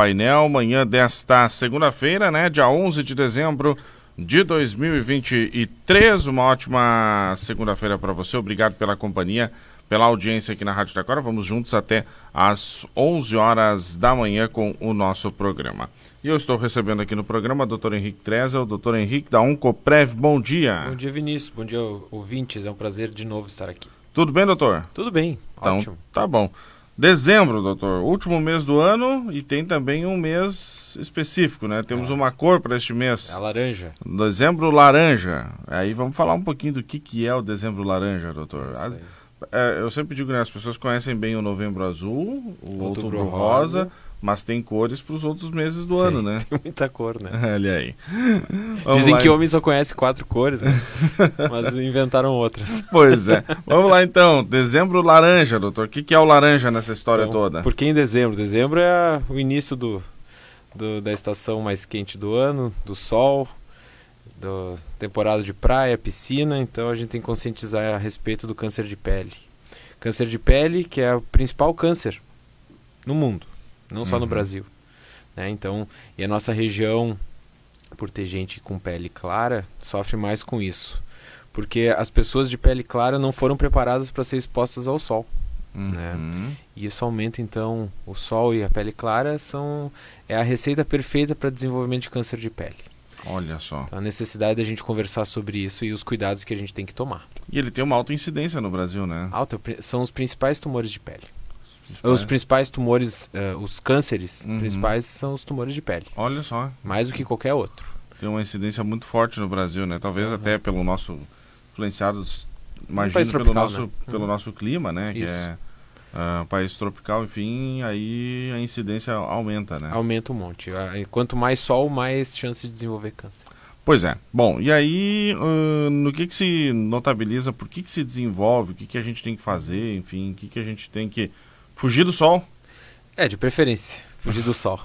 painel, manhã desta segunda-feira, né, dia 11 de dezembro de 2023. Uma ótima segunda-feira para você. Obrigado pela companhia, pela audiência aqui na Rádio Taquara. Vamos juntos até às 11 horas da manhã com o nosso programa. E eu estou recebendo aqui no programa o doutor Henrique Treza, o doutor Henrique da Oncoprev. Bom dia. Bom dia, Vinícius. Bom dia, ouvintes. É um prazer de novo estar aqui. Tudo bem, doutor? Tudo bem. Então, Ótimo. tá bom. Dezembro, doutor, último mês do ano e tem também um mês específico, né? Temos É. uma cor para este mês. É a laranja. Dezembro laranja. Aí vamos falar um pouquinho do que, que é o dezembro laranja, doutor. Aí. É, eu sempre digo, né? As pessoas conhecem bem o novembro azul, o outubro, Outubro rosa, rosa. mas tem cores para os outros meses do ano, né? Tem muita cor, né? Olha aí. Vamos Dizem lá, que homem só conhece quatro cores, né? Mas inventaram outras. Pois é. Vamos lá então. Dezembro laranja, doutor. O que, que é o laranja nessa história Então, toda? Por que em dezembro? Dezembro é o início do, do- da estação mais quente do ano, do sol, da temporada de praia, piscina. Então a gente tem que conscientizar a respeito do câncer de pele. Câncer de pele, que é o principal câncer no mundo, não só no Uhum. Brasil. né? Então, e a nossa região, por ter gente com pele clara, sofre mais com isso. Porque as pessoas de pele clara não foram preparadas para ser expostas ao sol. né? Uhum. E isso aumenta então o sol e a pele clara são é a receita perfeita para desenvolvimento de câncer de pele. Olha só. Então, a necessidade da gente conversar sobre isso e os cuidados que a gente tem que tomar. E ele tem uma alta incidência no Brasil, né? Alta são os principais tumores de pele. Os principais tumores, eh, os cânceres Uhum. principais são os tumores de pele, Olha só. mais do que qualquer outro. Tem uma incidência muito forte no Brasil, né? Talvez Uhum. até pelo nosso influenciados, imagino pelo tropical, nosso né? pelo Uhum. nosso clima, né? Que Isso. é ah, país tropical, enfim, aí a incidência aumenta, né? Aumenta um monte. Ah, Quanto mais sol, mais chance de desenvolver câncer. Pois é. Bom, e aí ah, no que que se notabiliza, por que que se desenvolve, o que que a gente tem que fazer, enfim, o que que a gente tem que fugir do sol? É, de preferência, fugir do sol.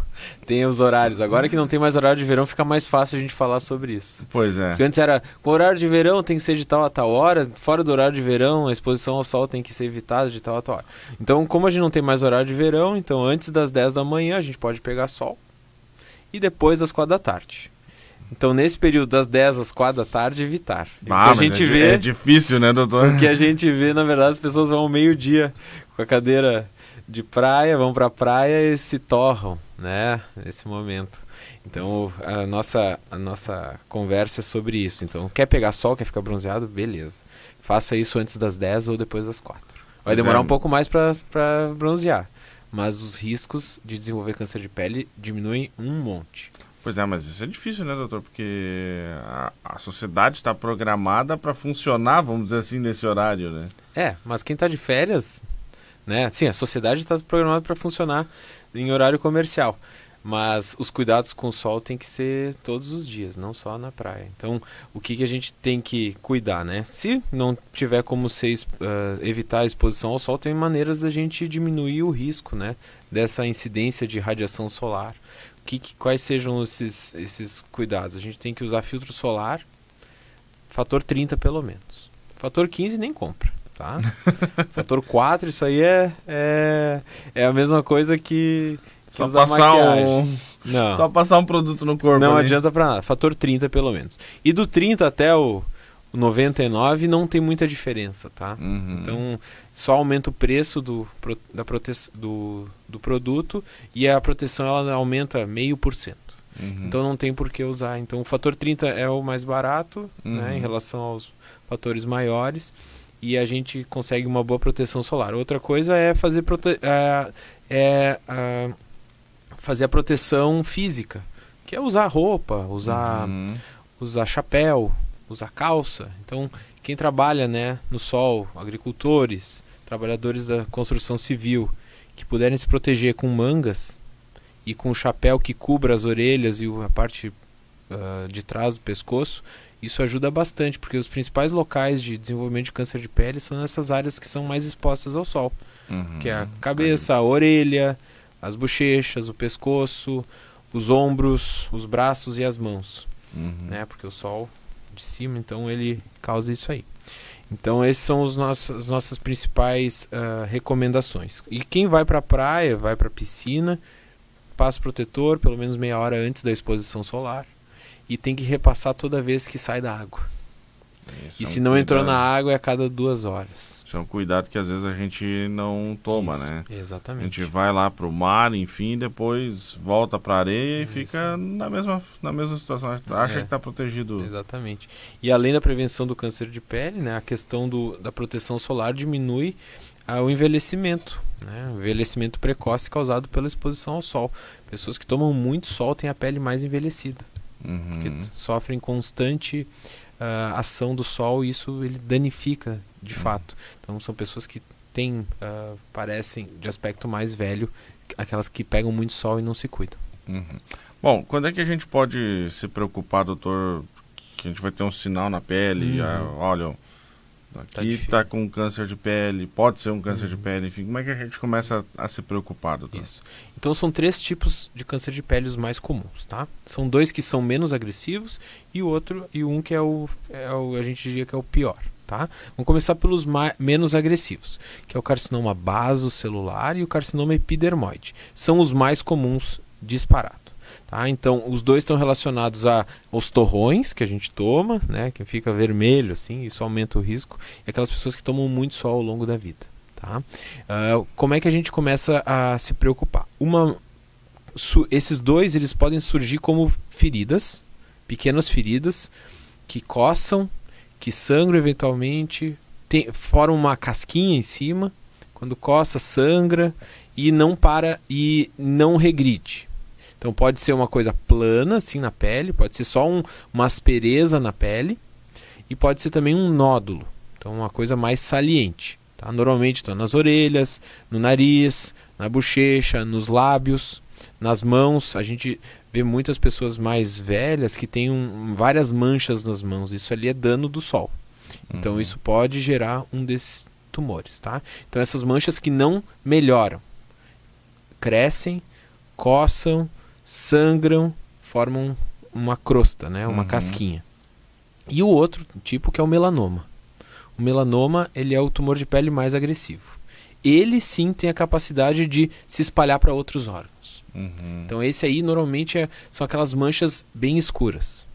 Tem os horários. Agora que não tem mais horário de verão, fica mais fácil a gente falar sobre isso. Pois é. Porque antes era, com horário de verão tem que ser de tal a tal hora, fora do horário de verão, a exposição ao sol tem que ser evitada de tal a tal hora. Então, como a gente não tem mais horário de verão, então antes das 10 da manhã a gente pode pegar sol e depois das 4 da tarde. Então, nesse período das 10 às 4 da tarde, evitar. Ah, a gente é, vê, é difícil, né, doutor? o que a gente vê, na verdade, as pessoas vão ao meio-dia com a cadeira de praia, vão pra praia e se torram, né, nesse momento. Então, a nossa, a nossa conversa é sobre isso. Então, quer pegar sol, quer ficar bronzeado? Beleza. Faça isso antes das 10 ou depois das 4. Vai demorar é. um pouco mais para bronzear, mas os riscos de desenvolver câncer de pele diminuem um monte. Pois é, mas isso é difícil, né, doutor? Porque a, a sociedade está programada para funcionar, vamos dizer assim, nesse horário, né? É, mas quem está de férias, né? Sim, a sociedade está programada para funcionar em horário comercial. Mas os cuidados com o sol tem que ser todos os dias, não só na praia. Então, o que, que a gente tem que cuidar, né? Se não tiver como ah, evitar a exposição ao sol, tem maneiras da gente diminuir o risco, né? Dessa incidência de radiação solar. Que, que- quais sejam esses, esses cuidados? A gente tem que usar filtro solar, fator 30 pelo menos. Fator 15 nem compra, tá? fator 4, isso aí é, é, é a mesma coisa que, que Só usar passar, maquiagem. um, Não, só passar um produto no corpo. não ali. adianta pra nada. Fator 30 pelo menos. E do 30 até o, o 99 não tem muita diferença, tá? Uhum. Então, só aumenta o preço do, da prote do, do produto e a proteção ela aumenta meio por cento. Uhum. Então não tem por que usar. Então o fator 30 é o mais barato né, Uhum. em relação aos fatores maiores e a gente consegue uma boa proteção solar. Outra coisa é fazer, prote é, é, ah, fazer a proteção física, que é usar roupa, usar, Uhum. usar chapéu, usar calça. Então quem trabalha né, no sol, agricultores, trabalhadores da construção civil, que puderem se proteger com mangas e com um chapéu que cubra as orelhas e a parte ah, de trás do pescoço, isso ajuda bastante, porque os principais locais de desenvolvimento de câncer de pele são nessas áreas que são mais expostas ao sol, Uhum. que é a cabeça, a orelha, as bochechas, o pescoço, os ombros, os braços e as mãos, Uhum. né? Porque o sol de cima, então ele causa isso aí. Então esses são os nossos, as nossas principais ah, recomendações. E quem vai para a praia, vai para a piscina, passo protetor pelo menos meia hora antes da exposição solar e tem que repassar toda vez que sai da água. E é se não entrou cuidado. na água é a cada duas horas. Isso é um cuidado que às vezes a gente não toma, Isso, né? A Exatamente. gente vai lá pro mar, enfim, depois volta pra areia e Isso. fica na mesma, na mesma situação. Acha É. que tá protegido. Exatamente. E além da prevenção do câncer de pele, né, a questão do, da proteção solar diminui ah, o envelhecimento, né, o envelhecimento precoce causado pela exposição ao sol. Pessoas que tomam muito sol têm a pele mais envelhecida, Uhum. porque sofrem constante ah, ação do sol e isso ele danifica de Uhum. fato. Então são pessoas que têm, ah, parecem de aspecto mais velho, aquelas que pegam muito sol e não se cuidam. Uhum. Bom, quando é que a gente pode se preocupar, doutor, que a gente vai ter um sinal na pele? Uhum. ah, olha, aqui difícil. tá com câncer de pele, pode ser um câncer de Uhum. pele, enfim, como é que a gente começa a, a se preocupar, doutor? Isso. Então são três tipos de câncer de pele os mais comuns, tá? São dois que são menos agressivos e outro e um que é o, é o a gente diria que é o pior, tá? Vamos começar pelos menos agressivos, que é o carcinoma basocelular e o carcinoma epidermoide. São os mais comuns disparado. Tá? Então, os dois estão relacionados a, aos torrões que a gente toma, né? que fica vermelho, assim, isso aumenta o risco, e aquelas pessoas que tomam muito sol ao longo da vida. Tá? Ah, como é que a gente começa a se preocupar? Uma, su- esses dois eles podem surgir como feridas, pequenas feridas, que coçam, que sangram eventualmente, tem, formam uma casquinha em cima, quando coça, sangra e não para e não regride. Então pode ser uma coisa plana assim na pele, pode ser só um, uma aspereza na pele e pode ser também um nódulo. Então uma coisa mais saliente. Tá? Normalmente estão nas orelhas, no nariz, na bochecha, nos lábios, nas mãos. A gente vê muitas pessoas mais velhas que têm um- várias manchas nas mãos. Isso ali é dano do sol. Então Uhum. isso pode gerar um desses tumores, tá? Então essas manchas que não melhoram, crescem, coçam, sangram, formam uma crosta, né? Uma Uhum. casquinha. E o outro tipo que é o melanoma. O melanoma ele é o tumor de pele mais agressivo. Ele sim tem a capacidade de se espalhar para outros órgãos. Uhum. Então esse aí normalmente é- são aquelas manchas bem escuras.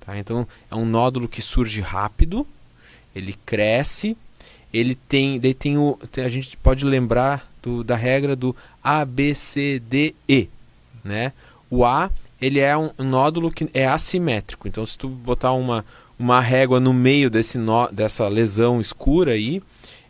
tá? Então é um nódulo que surge rápido, ele cresce, ele tem, daí tem o, tem- a gente pode lembrar do- da regra do A, B, C, D, E, né? O A ele é um, um nódulo que é assimétrico. Então se tu botar uma uma régua no meio desse nó, dessa lesão escura aí,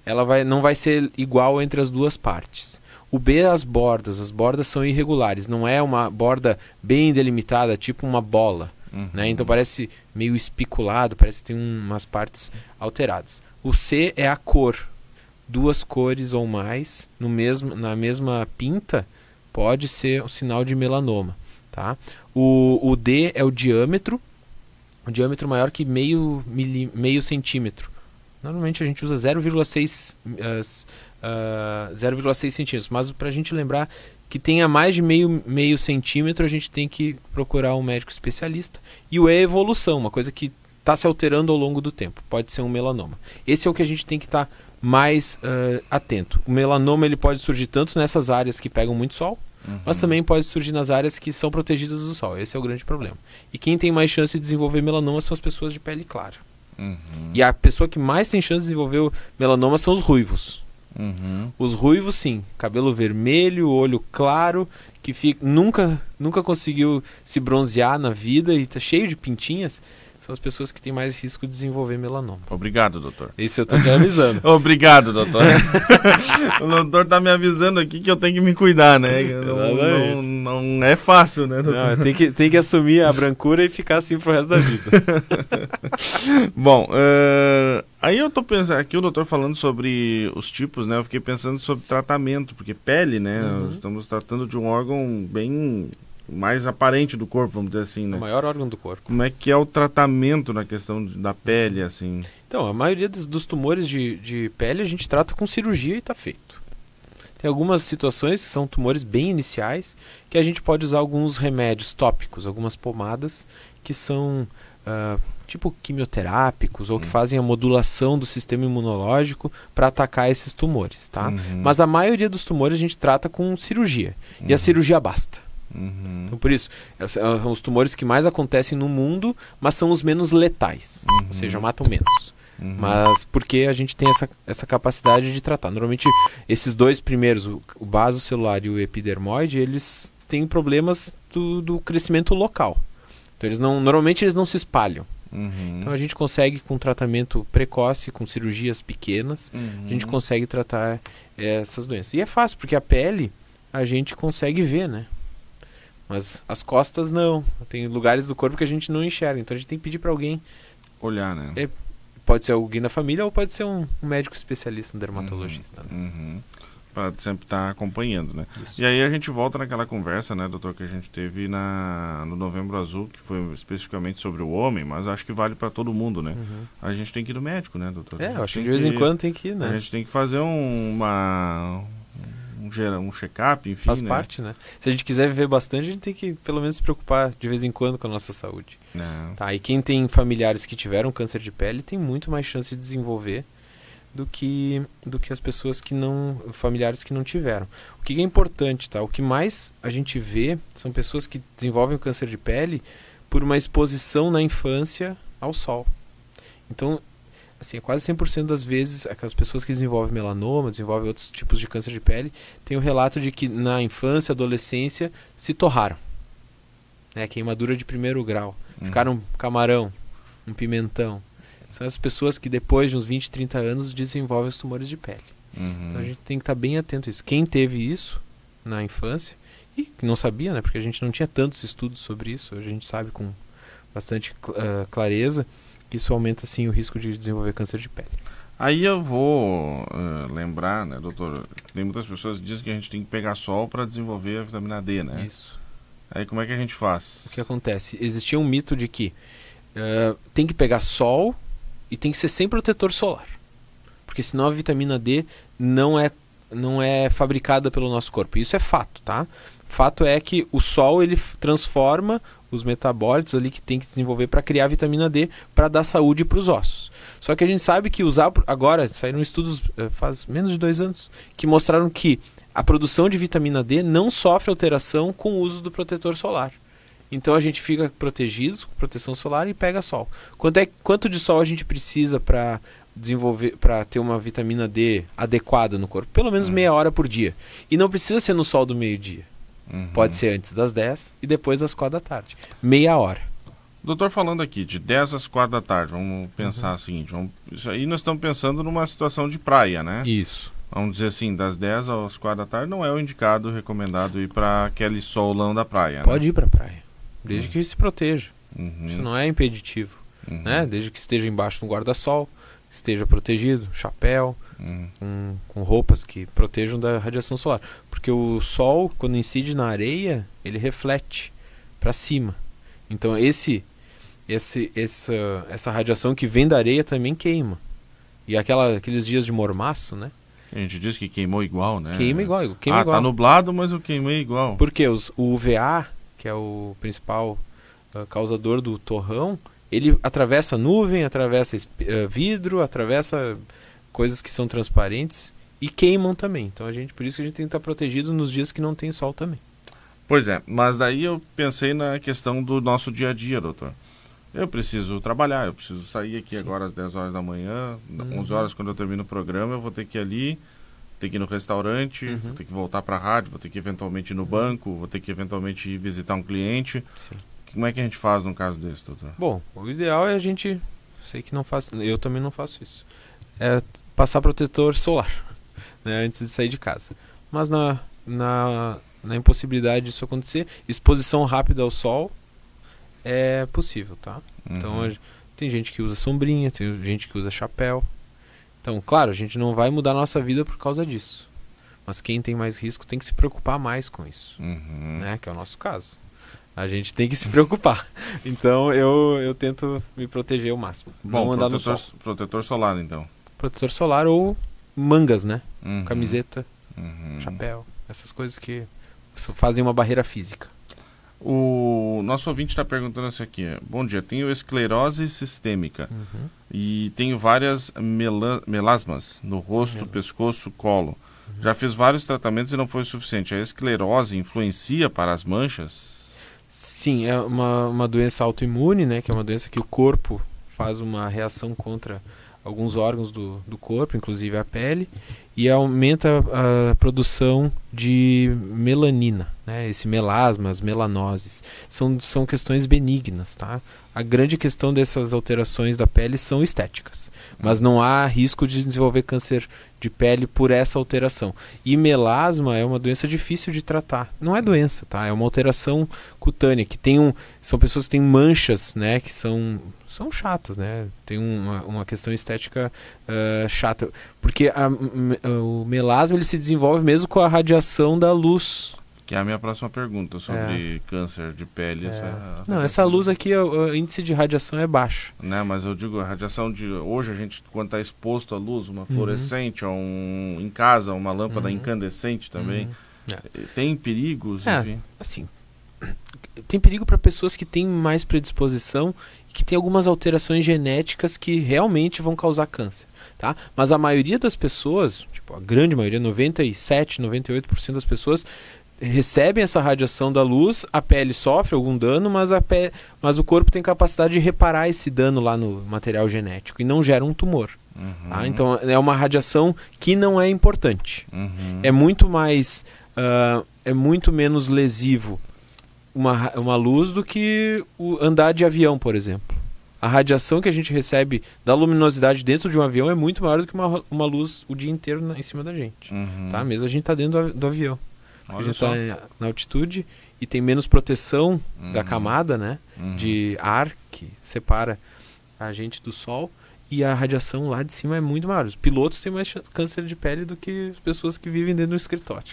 ela vai, não vai ser igual entre as duas partes. O B é as bordas, as bordas são irregulares, não é uma borda bem delimitada, tipo uma bola. Uhum. Né? Então parece meio espiculado, parece que tem um- umas partes alteradas. O C é a cor. Duas cores ou mais no mesmo, na mesma pinta pode ser um sinal de melanoma. Tá? O, o D é o diâmetro, um diâmetro maior que meio, mili, meio centímetro. Normalmente a gente usa 0,6 as, ah, 0,6 centímetros, mas para a gente lembrar que tenha mais de meio, meio centímetro, a gente tem que procurar um médico especialista. E o E é evolução, uma coisa que está se alterando ao longo do tempo. Pode ser um melanoma. Esse é o que a gente tem que estar mais ah, atento. O melanoma ele pode surgir tanto nessas áreas que pegam muito sol, Uhum. mas também pode surgir nas áreas que são protegidas do sol. Esse é o grande problema. E quem tem mais chance de desenvolver melanoma são as pessoas de pele clara. Uhum. E a pessoa que mais tem chance de desenvolver melanoma são os ruivos. Uhum. Os ruivos, sim, cabelo vermelho, olho claro, que fica, nunca, nunca conseguiu se bronzear na vida e tá cheio de pintinhas, são as pessoas que têm mais risco de desenvolver melanoma. Obrigado, doutor. Isso eu tô te avisando. Obrigado, doutor. o doutor tá me avisando aqui que eu tenho que me cuidar, né? Não, não, não é fácil, né, doutor? Não, tem, que, tem que assumir a brancura e ficar assim pro resto da vida. Bom, eh, aí eu tô pensando, aqui o doutor falando sobre os tipos, né? Eu fiquei pensando sobre tratamento, porque pele, né? Uhum. Estamos tratando de um órgão bem mais aparente do corpo, vamos dizer assim, o né? maior órgão do corpo. Como é que é o tratamento na questão da pele, assim? Então, a maioria dos, dos tumores de, de pele a gente trata com cirurgia e está feito. Tem algumas situações que são tumores bem iniciais que a gente pode usar alguns remédios tópicos, algumas pomadas que são ah, tipo quimioterápicos ou que Hum. fazem a modulação do sistema imunológico para atacar esses tumores, tá? Uhum. Mas a maioria dos tumores a gente trata com cirurgia e a Uhum. cirurgia basta. Uhum. Então, por isso, são os tumores que mais acontecem no mundo, mas são os menos letais, uhum. ou seja, matam menos. Uhum. Mas porque a gente tem essa, essa capacidade de tratar. Normalmente, esses dois primeiros, o, o baso celular e o epidermoide, eles têm problemas do, do crescimento local. Então, eles não, normalmente eles não se espalham. Uhum. Então a gente consegue com tratamento precoce, com cirurgias pequenas, uhum. a gente uhum. consegue tratar é, essas doenças. E é fácil, porque a pele a gente consegue ver, né? Mas as costas não. Tem lugares do corpo que a gente não enxerga. Então a gente tem que pedir para alguém olhar, né? É, pode ser alguém da família ou pode ser um, um médico especialista, um dermatologista. Né? Uhum. Né? Para sempre estar tá acompanhando, né? Isso. E aí a gente volta naquela conversa, né, doutor, que a gente teve na, no Novembro Azul, que foi especificamente sobre o homem, mas acho que vale para todo mundo, né? Uhum. A gente tem que ir no médico, né, doutor? É, acho que de vez em quando tem que ir, né? A gente tem que fazer um, uma, um, um check-up, enfim. Faz né? parte, né? Se a gente quiser viver bastante, a gente tem que pelo menos se preocupar de vez em quando com a nossa saúde. É. Tá, e quem tem familiares que tiveram câncer de pele tem muito mais chance de desenvolver do que do que as pessoas que não familiares que não tiveram. O que é importante, tá? O que mais a gente vê são pessoas que desenvolvem o câncer de pele por uma exposição na infância ao sol. Então, assim, é quase 100% das vezes aquelas pessoas que desenvolvem melanoma, desenvolvem outros tipos de câncer de pele, tem o relato de que na infância, adolescência se torraram. Né, queimadura de primeiro grau. Uhum. Ficaram camarão, um pimentão. São as pessoas que depois de uns 20, 30 anos desenvolvem os tumores de pele. Uhum. Então a gente tem que estar bem atento a isso. Quem teve isso na infância e não sabia, né, porque a gente não tinha tantos estudos sobre isso, a gente sabe com bastante uh, clareza isso aumenta sim o risco de desenvolver câncer de pele. Aí eu vou uh, lembrar, né, doutor? Tem muitas pessoas que dizem que a gente tem que pegar sol para desenvolver a vitamina D, né? Isso. Aí como é que a gente faz? O que acontece? Existia um mito de que uh, tem que pegar sol e tem que ser sem protetor solar. Porque senão a vitamina D não é, não é fabricada pelo nosso corpo. Isso é fato, tá? Fato é que o sol ele transforma os metabólitos ali que tem que desenvolver para criar vitamina D para dar saúde para os ossos. Só que a gente sabe que usar agora saíram estudos eh, faz menos de dois anos que mostraram que a produção de vitamina D não sofre alteração com o uso do protetor solar. Então a gente fica protegido com proteção solar e pega sol. Quanto, é, quanto de sol a gente precisa para desenvolver para ter uma vitamina D adequada no corpo? Pelo menos uhum. meia hora por dia. E não precisa ser no sol do meio-dia. Uhum. Pode ser antes das 10 e depois das 4 da tarde. Meia hora. Doutor, falando aqui de 10 às 4 da tarde, vamos pensar uhum. o seguinte: vamos, isso aí nós estamos pensando numa situação de praia, né? Isso. Vamos dizer assim, das 10 às 4 da tarde não é o indicado, recomendado ir para aquele solão da praia. Pode né? ir para a praia, desde uhum. que se proteja. Uhum. Isso não é impeditivo, uhum. né? Desde que esteja embaixo do guarda-sol, esteja protegido, chapéu, uhum. com, com, roupas que protejam da radiação solar. Porque o sol, quando incide na areia, ele reflete para cima. Então esse, esse, essa, essa radiação que vem da areia também queima. E aquela, aqueles dias de mormaço, né? A gente diz que queimou igual, né? Queima igual. Queima ah, igual. tá nublado, mas eu queimei igual. Porque os, o UVA, que é o principal uh, causador do torrão, ele atravessa nuvem, atravessa uh, vidro, atravessa coisas que são transparentes e queimam também. Então a gente, por isso que a gente tem que estar protegido nos dias que não tem sol também. Pois é, mas daí eu pensei na questão do nosso dia a dia, doutor. Eu preciso trabalhar, eu preciso sair aqui Sim. agora às 10 horas da manhã, uhum. 11 horas quando eu termino o programa, eu vou ter que ir ali, ter que ir no restaurante, uhum. vou ter que voltar para a rádio, vou ter que eventualmente ir no uhum. banco, vou ter que eventualmente ir visitar um cliente. Sim. Como é que a gente faz num caso desse, doutor? Bom, o ideal é a gente, sei que não faz, eu também não faço isso, é passar protetor solar, né, antes de sair de casa. Mas na, na, na impossibilidade disso acontecer, exposição rápida ao sol é possível, tá? Então, uhum. Então tem gente que usa sombrinha, tem gente que usa chapéu. Então, claro, a gente não vai mudar a nossa vida por causa disso. Mas quem tem mais risco tem que se preocupar mais com isso, uhum. né? Que é o nosso caso a gente tem que se preocupar. Então eu, eu tento me proteger o máximo. Bom, andar protetor, no sol. protetor solar então. Protetor solar ou mangas, né? Uhum. Camiseta, uhum. chapéu, essas coisas que fazem uma barreira física. O nosso ouvinte está perguntando isso aqui. Bom dia, tenho esclerose sistêmica uhum. e tenho várias melasmas no rosto, pescoço, colo. Já fez vários tratamentos e não foi suficiente. A esclerose influencia para as manchas? Sim, é uma, uma doença autoimune, né? Que é uma doença que o corpo faz uma reação contra alguns órgãos do, do corpo, inclusive a pele, e aumenta a, a produção de melanina, né? esse melasma, as melanoses. São, são questões benignas. Tá? A grande questão dessas alterações da pele são estéticas, mas não há risco de desenvolver câncer de pele por essa alteração. E melasma é uma doença difícil de tratar. Não é doença, tá? É uma alteração cutânea que tem um, são pessoas que têm manchas, né, que são são chatas, né? Tem uma, uma questão estética uh, chata. Porque a, o melasma ele se desenvolve mesmo com a radiação da luz. Que é a minha próxima pergunta sobre é. câncer de pele. É. Essa Não, essa luz aqui, o, índice de radiação é baixo. Né, mas eu digo, a radiação de. Hoje a gente, quando está exposto à luz, uma uhum. fluorescente, ou um, em casa, uma lâmpada uhum. incandescente também. Uhum. É. Tem perigos? É, enfim? assim. Tem perigo para pessoas que têm mais predisposição que tem algumas alterações genéticas que realmente vão causar câncer, tá? Mas a maioria das pessoas, tipo, a grande maioria, 97, 98% das pessoas recebem essa radiação da luz, a pele sofre algum dano, mas, a mas o corpo tem capacidade de reparar esse dano lá no material genético e não gera um tumor. Uhum. Tá? Então é uma radiação que não é importante. Uhum. É muito mais. Uh, é muito menos lesivo uma, uma luz do que andar de avião, por exemplo. A radiação que a gente recebe da luminosidade dentro de um avião é muito maior do que uma, uma luz o dia inteiro na, em cima da gente. Uhum. Tá? Mesmo a gente está dentro do, do avião. Olha a gente está na altitude e tem menos proteção uhum. da camada né, uhum. de ar que separa a gente do sol e a radiação lá de cima é muito maior. Os pilotos têm mais câncer de pele do que as pessoas que vivem dentro do escritório.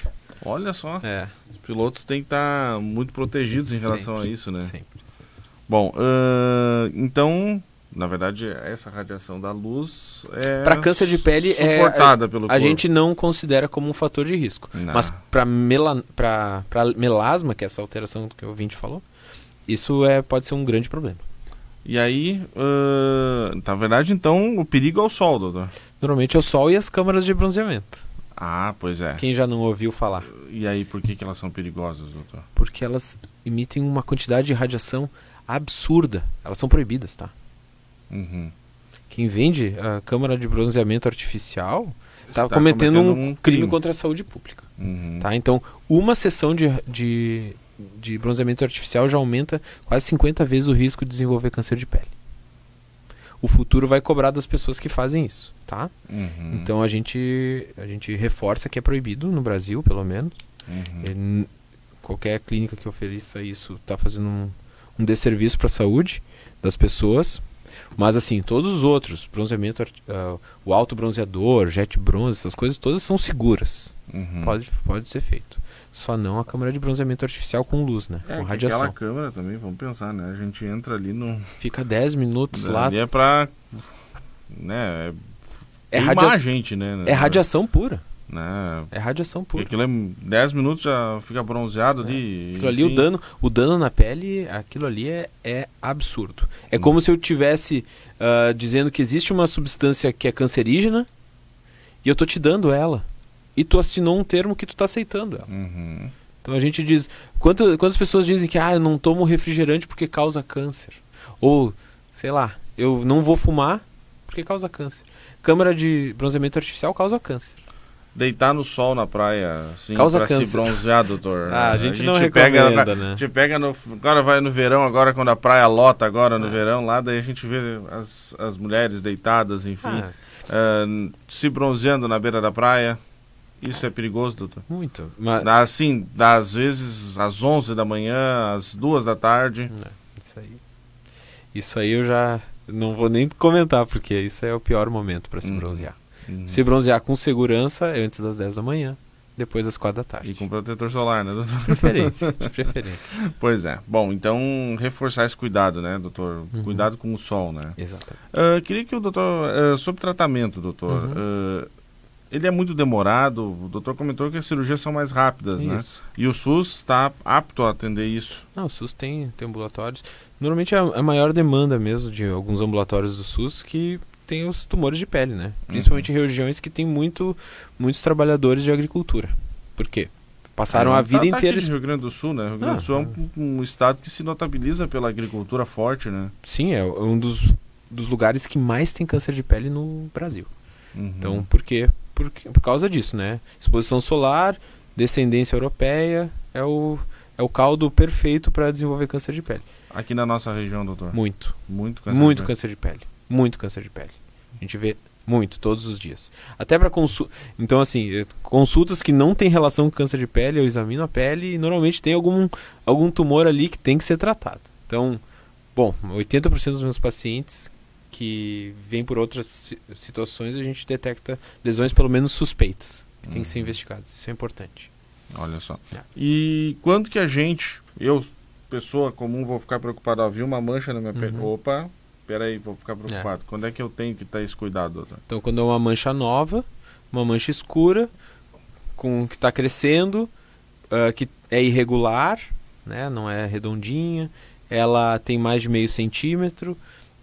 Olha só. É. Os pilotos têm que estar muito protegidos em relação sempre, a isso, né? Sempre, sempre. Bom, uh, então, na verdade, essa radiação da luz é. Para câncer de pele é. Suportada pelo A corpo. gente não considera como um fator de risco. Não. Mas para mela, melasma, que é essa alteração que o ouvinte falou, isso é, pode ser um grande problema. E aí, uh, na verdade, então, o perigo é o sol, doutor? Normalmente é o sol e as câmaras de bronzeamento. Ah, pois é. Quem já não ouviu falar? E aí, por que, que elas são perigosas, doutor? Porque elas emitem uma quantidade de radiação absurda. Elas são proibidas, tá? Uhum. Quem vende a câmara de bronzeamento artificial está cometendo, cometendo, um, crime, crime, contra a saúde pública. Uhum. Tá? Então, uma sessão de, de, de bronzeamento artificial já aumenta quase 50 vezes o risco de desenvolver câncer de pele o futuro vai cobrar das pessoas que fazem isso, tá? Uhum. Então a gente a gente reforça que é proibido no Brasil, pelo menos. Uhum. qualquer clínica que ofereça isso está fazendo um, um desserviço para a saúde das pessoas. Mas assim, todos os outros, bronzeamento, uh, o alto bronzeador, jet bronze, essas coisas todas são seguras. Uhum. Pode, pode ser feito. Só não a câmera de bronzeamento artificial com luz, né? É, com radiação. Aquela câmera também, vamos pensar, né? A gente entra ali no. Fica 10 minutos lá. Ali é pra. Né? É, é radia... gente, né? É radiação pura. Né? É radiação pura. Aquilo é 10 minutos já fica bronzeado é. ali. Aquilo ali, o dano, o dano na pele, aquilo ali é, é absurdo. É hum. como se eu tivesse uh, dizendo que existe uma substância que é cancerígena e eu tô te dando ela e tu assinou um termo que tu está aceitando ela. Uhum. Então a gente diz. Quantas, quantas pessoas dizem que ah, eu não tomo refrigerante porque causa câncer? Ou, sei lá, eu não vou fumar porque causa câncer. Câmara de bronzeamento artificial causa câncer. Deitar no sol na praia, assim, causa pra câncer. se bronzear, doutor. ah, a gente, a gente não pega, né? A gente pega no, agora vai no verão, agora quando a praia lota agora no é. verão, lá daí a gente vê as, as mulheres deitadas, enfim, ah. uh, se bronzeando na beira da praia. Isso é perigoso, doutor? Muito. Mas... Assim, às vezes às 11 da manhã, às 2 da tarde. É, isso aí. Isso aí eu já não vou nem comentar, porque isso é o pior momento para se uhum. bronzear. Uhum. Se bronzear com segurança é antes das 10 da manhã, depois das 4 da tarde. E com protetor solar, né, doutor? De preferência, de preferência. Pois é. Bom, então reforçar esse cuidado, né, doutor? Uhum. Cuidado com o sol, né? Exatamente. Uh, queria que o doutor, uh, sobre tratamento, doutor, uh, ele é muito demorado. O doutor comentou que as cirurgias são mais rápidas, né? isso. né? E o SUS está apto a atender isso? Não, o SUS tem, tem ambulatórios. Normalmente é a, a maior demanda mesmo de alguns ambulatórios do SUS que tem os tumores de pele, né? Principalmente em regiões que tem muito, muitos trabalhadores de agricultura. Por quê? Passaram É, a vida tá- tá inteira. Rio Grande do Sul, né? O Rio Grande Ah, do Sul é um, um estado que se notabiliza pela agricultura forte, né? Sim, é um dos, dos lugares que mais tem câncer de pele no Brasil. Uhum. Então, por quê? Por, por causa disso, né? Exposição solar, descendência europeia, é o, é o caldo perfeito para desenvolver câncer de pele. Aqui na nossa região, doutor. Muito, Muito câncer muito de câncer de pele. Muito câncer de pele. A gente vê muito, todos os dias. Até para consulta. Então, assim, eh, consultas que não tem relação com câncer de pele, eu examino a pele e normalmente tem algum, algum tumor ali que tem que ser tratado. Então, bom, 80% dos meus pacientes que vêm por outras si- situações, a gente detecta lesões pelo menos suspeitas, que tem que ser Uhum. investigadas. Isso é importante. Olha só. É. E quando que a gente, eu, pessoa comum, vou ficar preocupado? Ó, vi uma mancha na minha pele. Uhum. Opa, peraí, vou ficar preocupado. Quando é que eu tenho que ter esse cuidado, doutor? Então, quando é uma mancha nova, uma mancha escura, com que está crescendo, ah, que é irregular, né, não é redondinha, ela tem mais de meio centímetro,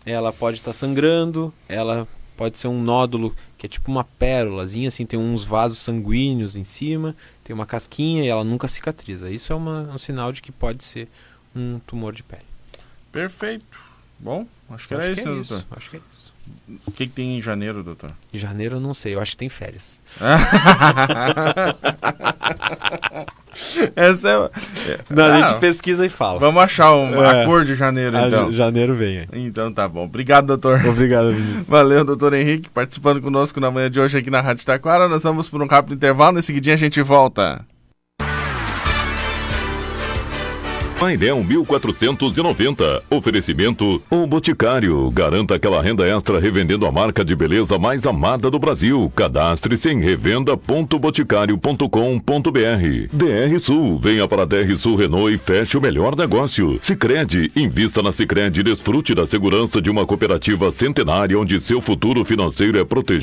ela pode estar sangrando, ela pode ser um nódulo que é tipo uma pérolazinha, assim, tem uns vasos sanguíneos em cima, tem uma casquinha e ela nunca cicatriza. Isso é uma- um sinal de que pode ser um tumor de pele. Perfeito. Bom, acho que era Acho isso, que é né, isso. doutor? Acho que é isso. O que, que tem em janeiro, doutor? Em janeiro eu não sei, eu acho que tem férias. Essa é. Não, a Ah, gente pesquisa e fala. Vamos achar um, É. a cor de janeiro, Ah, então. ja- janeiro vem. aí. Então tá bom. Obrigado, doutor. Obrigado, Vinícius. Valeu, doutor Henrique, participando conosco na manhã de hoje aqui na Rádio Taquara. Nós vamos por um rápido intervalo, em seguidinho a gente volta. Painel 1490. Oferecimento O Boticário. Garanta aquela renda extra revendendo a marca de beleza mais amada do Brasil. Cadastre-se em revenda.boticário.com.br. DR Sul. Venha para a DR Sul Renault e feche o melhor negócio. Sicredi Invista na Sicredi e desfrute da segurança de uma cooperativa centenária onde seu futuro financeiro é protegido.